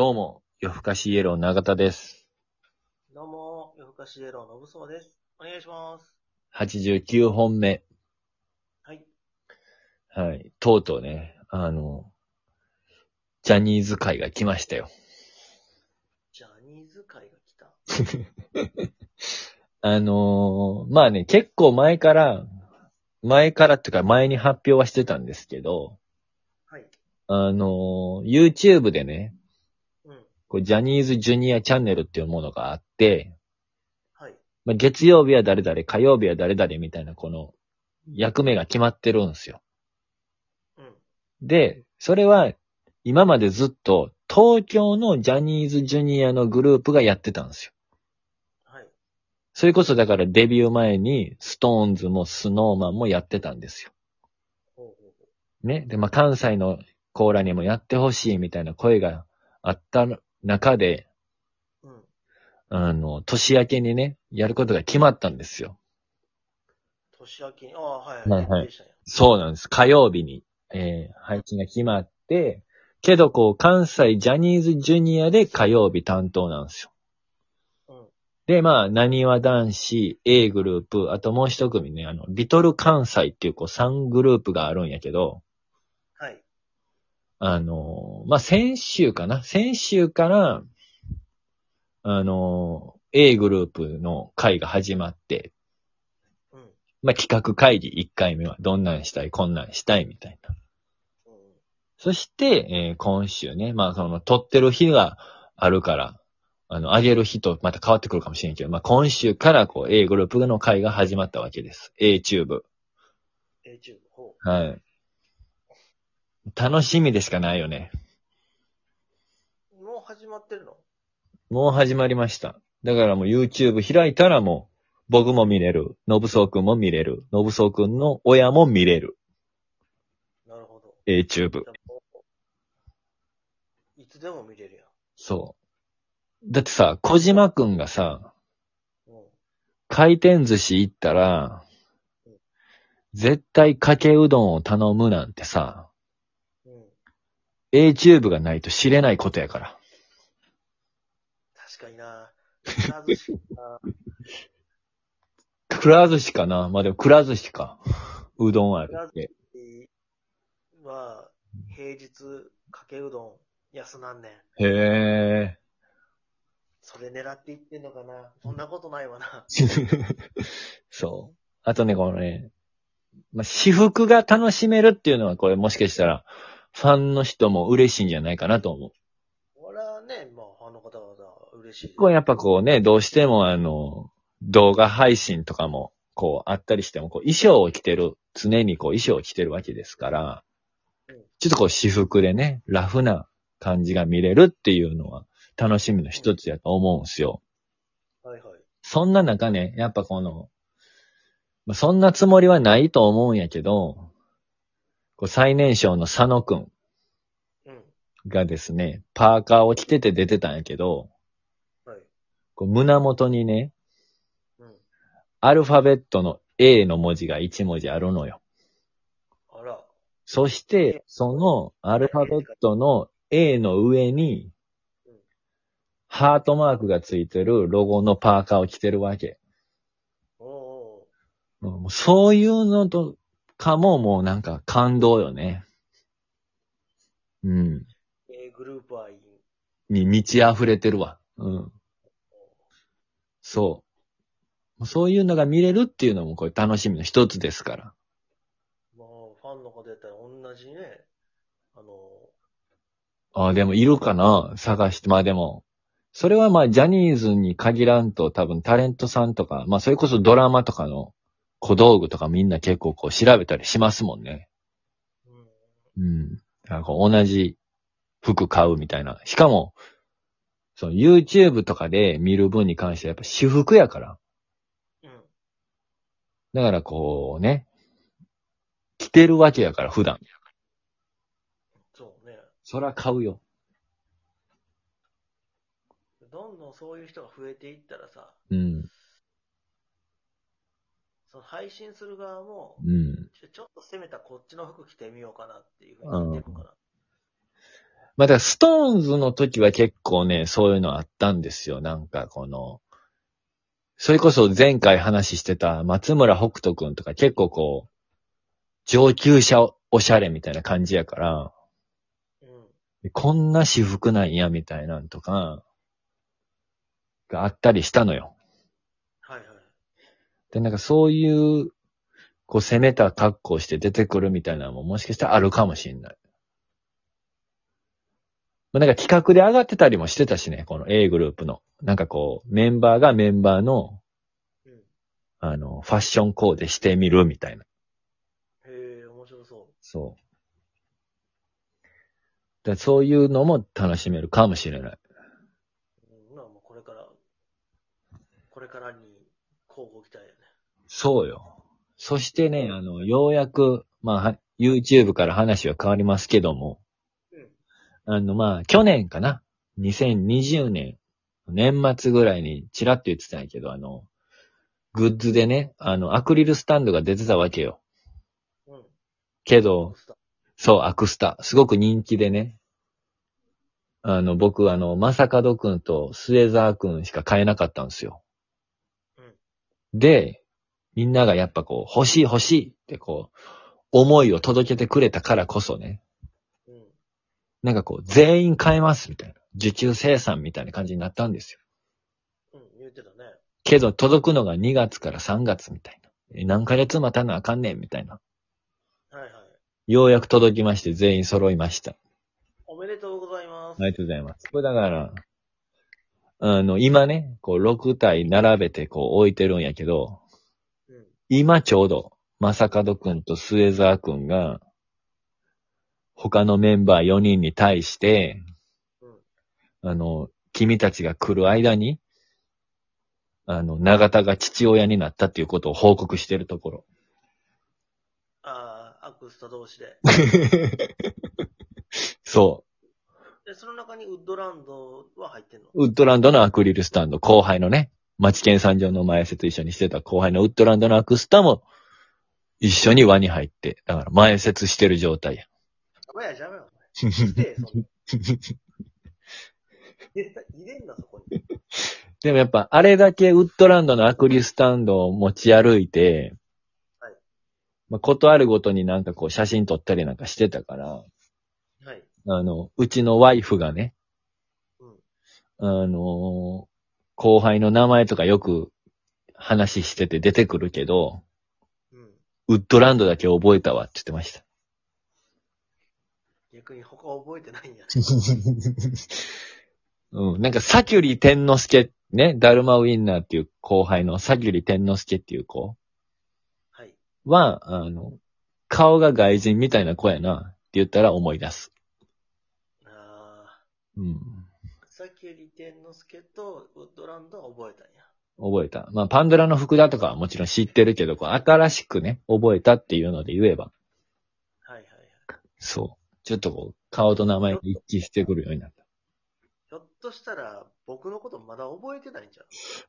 どうも、夜更かしイエロー永田です。どうも、夜更かしイエローのぶそうです。お願いします。89本目。はい。はい。とうとうね、あの、ジャニーズ会が来ましたよ。ジャニーズ会が来た。あのーまあね、結構前から、前からっていうか前に発表はしてたんですけど、はい。あのー YouTube でね、うん。こうジャニーズジュニアチャンネルっていうものがあって、はい。まあ、月曜日は誰々、火曜日は誰々みたいなこの役目が決まってるんですよ。うん。で、それは今までずっと東京のジャニーズジュニアのグループがやってたんですよ。はい。それこそだからデビュー前にストーンズもスノーマンもやってたんですよ。ほうほうほね。で、まあ、関西のコーラにもやってほしいみたいな声があった中で、う。うん。あの、年明けにね、やることが決まったんですよ。年明けに、ああ、はいはいはい。そうなんです。火曜日に、えー配置が決まって、けどこう、関西ジャニーズジュニアで火曜日担当なんですよ。うん。で、まあ、何わ男子、A グループ、あともう一組ね、あの、リトル関西っていうこう3グループがあるんやけど、はい。あの、まあ、先週かな？先週から、あの、A グループの会が始まって、うん。まあ、企画会議1回目はどんなんしたい、こんなんしたいみたいな。うん。そして、えー今週ね、まあ、その、撮ってる日があるから、あの、上げる日とまた変わってくるかもしれんけど、まあ、今週からこう、A グループの会が始まったわけです。A チューブ。YouTube、ほはい。楽しみでしかないよね。う。もう始まってるの？もう始まりました。だからもう YouTube 開いたらもう、僕も見れる。のぶそうくんも見れる。のぶそうくんの親も見れる。なるほど。A チューブ。いつでも見れるやそう。だってさ、小島くんがさ、ん。うん。回転寿司行ったらうん、絶対かけうどんを頼むなんてさ、うん。A チューブがないと知れないことやから。確かにな。くら寿司なくら寿司かな まあ、でもくら寿司か。うどんあるって。は、平日、かけうどん、安なんねん。へえ。それ狙っていってんのかなそんなことないわな。そう。あとね、このね、まあ、私服が楽しめるっていうのは、これもしかしたら、ファンの人も嬉しいんじゃないかなと思う。俺はね、まあ、ファンの方々嬉しい。結構やっぱこうね、どうしてもあの、動画配信とかも、こう、あったりしても、こう、衣装を着てる、常にこう、衣装を着てるわけですからうん、ちょっとこう、私服でね、ラフな感じが見れるっていうのは、楽しみの一つやと思うんですよ。はいはい。そんな中ね、やっぱこの、まあそんなつもりはないと思うんやけど、こう最年少の佐野くんうん。がですね、パーカーを着てて出てたんやけど、はい。こう胸元にね、うん。アルファベットの A の文字が1文字あるのよ。あら。そして、そのアルファベットの A の上にうん、ハートマークがついてるロゴのパーカーを着てるわけ。おおうんもうそういうのとかももうなんか感動よね。うん。ー。A グループはいい。に満ち溢れてるわ。うん。そう。そういうのが見れるっていうのもこれ楽しみの一つですから。まあ、ファンの方やったら同じね、あの、ああ、でもいるかな？探して。まあでも、それはまあジャニーズに限らんと多分タレントさんとか、まあそれこそドラマとかの小道具とかみんな結構こう調べたりしますもんね。うん。うん。だからこう同じ服買うみたいな。しかも、その YouTube とかで見る分に関してはやっぱ私服やから。うん。だからこうね、着てるわけやから普段。そうね。そら買うよ。どんどんそういう人が増えていったらさ、うん。その配信する側も、うん。ちょっと攻めたこっちの服着てみようかなっていうふうに言ってるのかな。まあ、だからストーンズの時は結構ね、そういうのあったんですよ。なんかこの、それこそ前回話してた松村北斗くんとか結構こう、上級者おしゃれみたいな感じやから、うん。こんな私服なんやみたいなんとか、があったりしたのよ。で、なんかそういう、こう攻めた格好して出てくるみたいなのももしかしたらあるかもしれない。まあ、なんか企画で上がってたりもしてたしね、この A グループの。なんかこう、メンバーがメンバーの、うん。あの、ファッションコーデしてみるみたいな。へえ、面白そそう。だそういうのも楽しめるかもしれない。う。うん。まあもうこれから、これからに交互期待やね。そうよ。そしてね、あの、ようやく、まあは、YouTube から話は変わりますけども、うん。あの、まあ、去年かな。2020年、年末ぐらいにチラッと言ってたんやけど、あの、グッズでね、あの、アクリルスタンドが出てたわけよ。うん。けど、そう、アクスタ。すごく人気でね。あの、僕、あの、まさかどくんとスエザーくんしか買えなかったんですよ。うんで、みんながやっぱこう、欲しい欲しいってこう、思いを届けてくれたからこそね。うん。なんかこう、全員買えますみたいな。受注生産みたいな感じになったんですよ。うん。言ってたね。けど、届くのが2月から3月みたいな。え何ヶ月待たなあかんねんみたいな。はいはい。ようやく届きまして、全員揃いました。おめでとうございます。ありがとうございます。これだから、あの、今ね、こう、6体並べてこう置いてるんやけど、うん。今ちょうど、まさかどくんとスエザーくんが、他のメンバー4人に対して、うん。あの、君たちが来る間に、あの、長田が父親になったっていうことを報告してるところ。ああ、アクスタ同士で。そで、その中にウッドランドは入ってんの？う。ウッドランドのアクリルスタンド、後輩のね、町県三条の前説一緒にしてた後輩のウッドランドのアクスタも、一緒に輪に入って、だから前説してる状態や。邪魔や邪魔や、お前。入れんな、そこに。でもやっぱ、あれだけウッドランドのアクリルスタンドを持ち歩いて、はいまあ、ことあるごとになんかこう写真撮ったりなんかしてたから、はい。あの、うちのワイフがね、うん。あの後輩の名前とかよく話してて出てくるけど、うん。ウッドランドだけ覚えたわって言ってました。逆に他覚えてないんや。うん。なんか、サキュリ天之助、ね、ダルマウィンナーっていう後輩のサキュリ天之助っていう子はい。は、あの、顔が外人みたいな子やなって言ったら思い出す。ああ、うん。さっきより天之助とウッドランドは覚えたんや。覚えた。まあ、パンドラの福田とかはもちろん知ってるけど、こう新しくね、覚えたっていうので言えば、はいはいはい。そう。ちょっとこう、顔と名前が一致してくるようになった。ひょっとしたら、僕のことまだ覚えてないんじゃ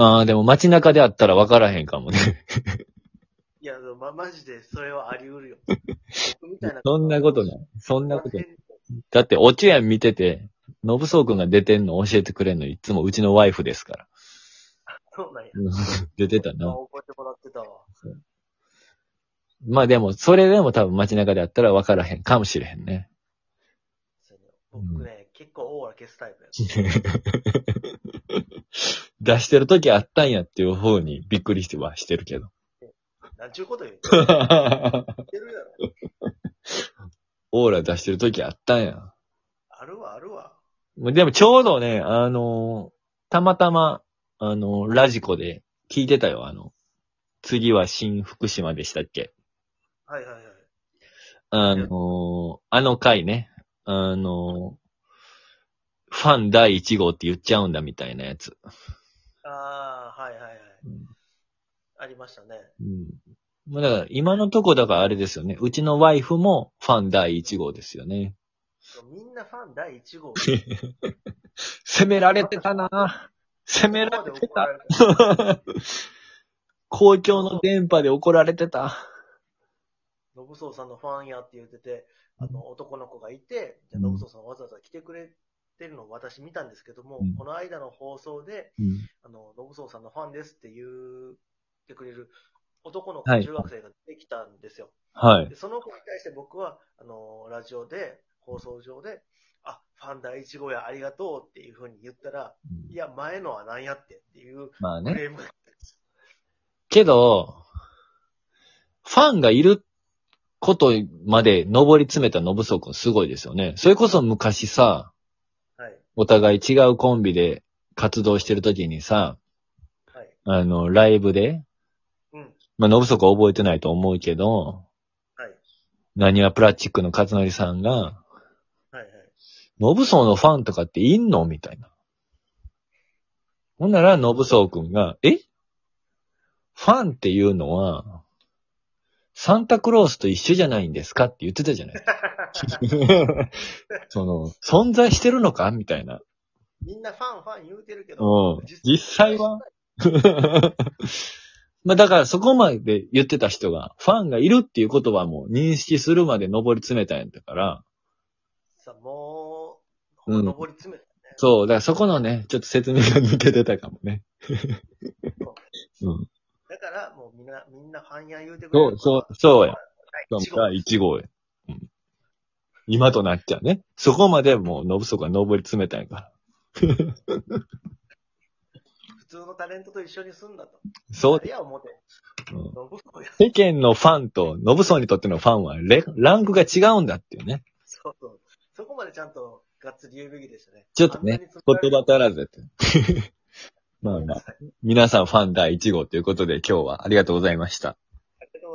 ん。ああ、でも街中であったら分からへんかもね。いや、ま、マジでそれはあり得るよ。僕みたいな。そんなことない。そんなことない。い。だって、おちやん見てて、のぶそうくんが出てんの教えてくれんのいつもうちのワイフですから。そうなんや。うん 出てたあな。覚えてもらってたわ。まあでも、それでも多分街中であったら分からへんかもしれへんね。そうやね僕ね、結構オーラ消すタイプや。出してる時あったんやっていう方にびっくりしてはしてるけど。なんちゅうこと言ってる言ってるやろ。オーラ出してる時あったんや。あるわ、あるわ。でもちょうどね、あのーたまたま、あのーラジコで聞いてたよ、あの、次は新福島でしたっけ？はいはいはい。あのーあの回ね、あのーファン第1号って言っちゃうんだみたいなやつ。ああ、はいはいはい。うんありましたね。うん。まあだから、今のとこだからあれですよね。うちのワイフもファン第1号ですよね。みんなファン第1号。攻められてたな攻められてた。公共の電波で怒られてた。ノブソウさんのファンやって言ってて、あの、男の子がいて、じゃあうんノブソウさんわざわざ来てくれてるのを私見たんですけども、うんこの間の放送で、うん。あの、ノブソウさんのファンですって言ってくれる男の子、はい中学生ができたんですよ。はい。でその子に対して僕は、あの、ラジオで、放送上で、あ、ファン第一号やありがとうっていうふうに言ったら、いや、前のは何やってっていうまあね。けど、ファンがいることまで上り詰めた信宗君すごいですよね。それこそ昔さ、はい。お互い違うコンビで活動してる時にさ、はい。あの、ライブで、うん。まあ、信宗君覚えてないと思うけど、はい。何はプラスチックの勝則さんが。信宗のファンとかっていんの？みたいな。ほんなら、信宗くんが、え？ファンっていうのは、サンタクロースと一緒じゃないんですかって言ってたじゃない。その、存在してるのか？みたいな。みんなファンファン言うてるけど、うん。実際は。まあだからそこまで言ってた人が、ファンがいるっていう言葉も認識するまで上り詰めたんやったから、さ、もう、うん登り詰めたね。そう、だからそこのね、ちょっと説明が抜けてたかもね。うん。だから、もうみんな、みんなファンや言うてくれる。そう、そう、そうや。はい。そうが1号や。うん。今となっちゃうね。そこまでもう、ノブソが上り詰めたんやから。普通のタレントと一緒に住んだと。そう、いや、思って。うん。世間のファンと、ノブソにとってのファンはレ、ランクが違うんだっていうね。そうそう。そこまでちゃんと、がっつり言うべきでしたね。ちょっとね、言葉足らずやって。まあまあ、皆さんファン第1号ということで今日はありがとうございました。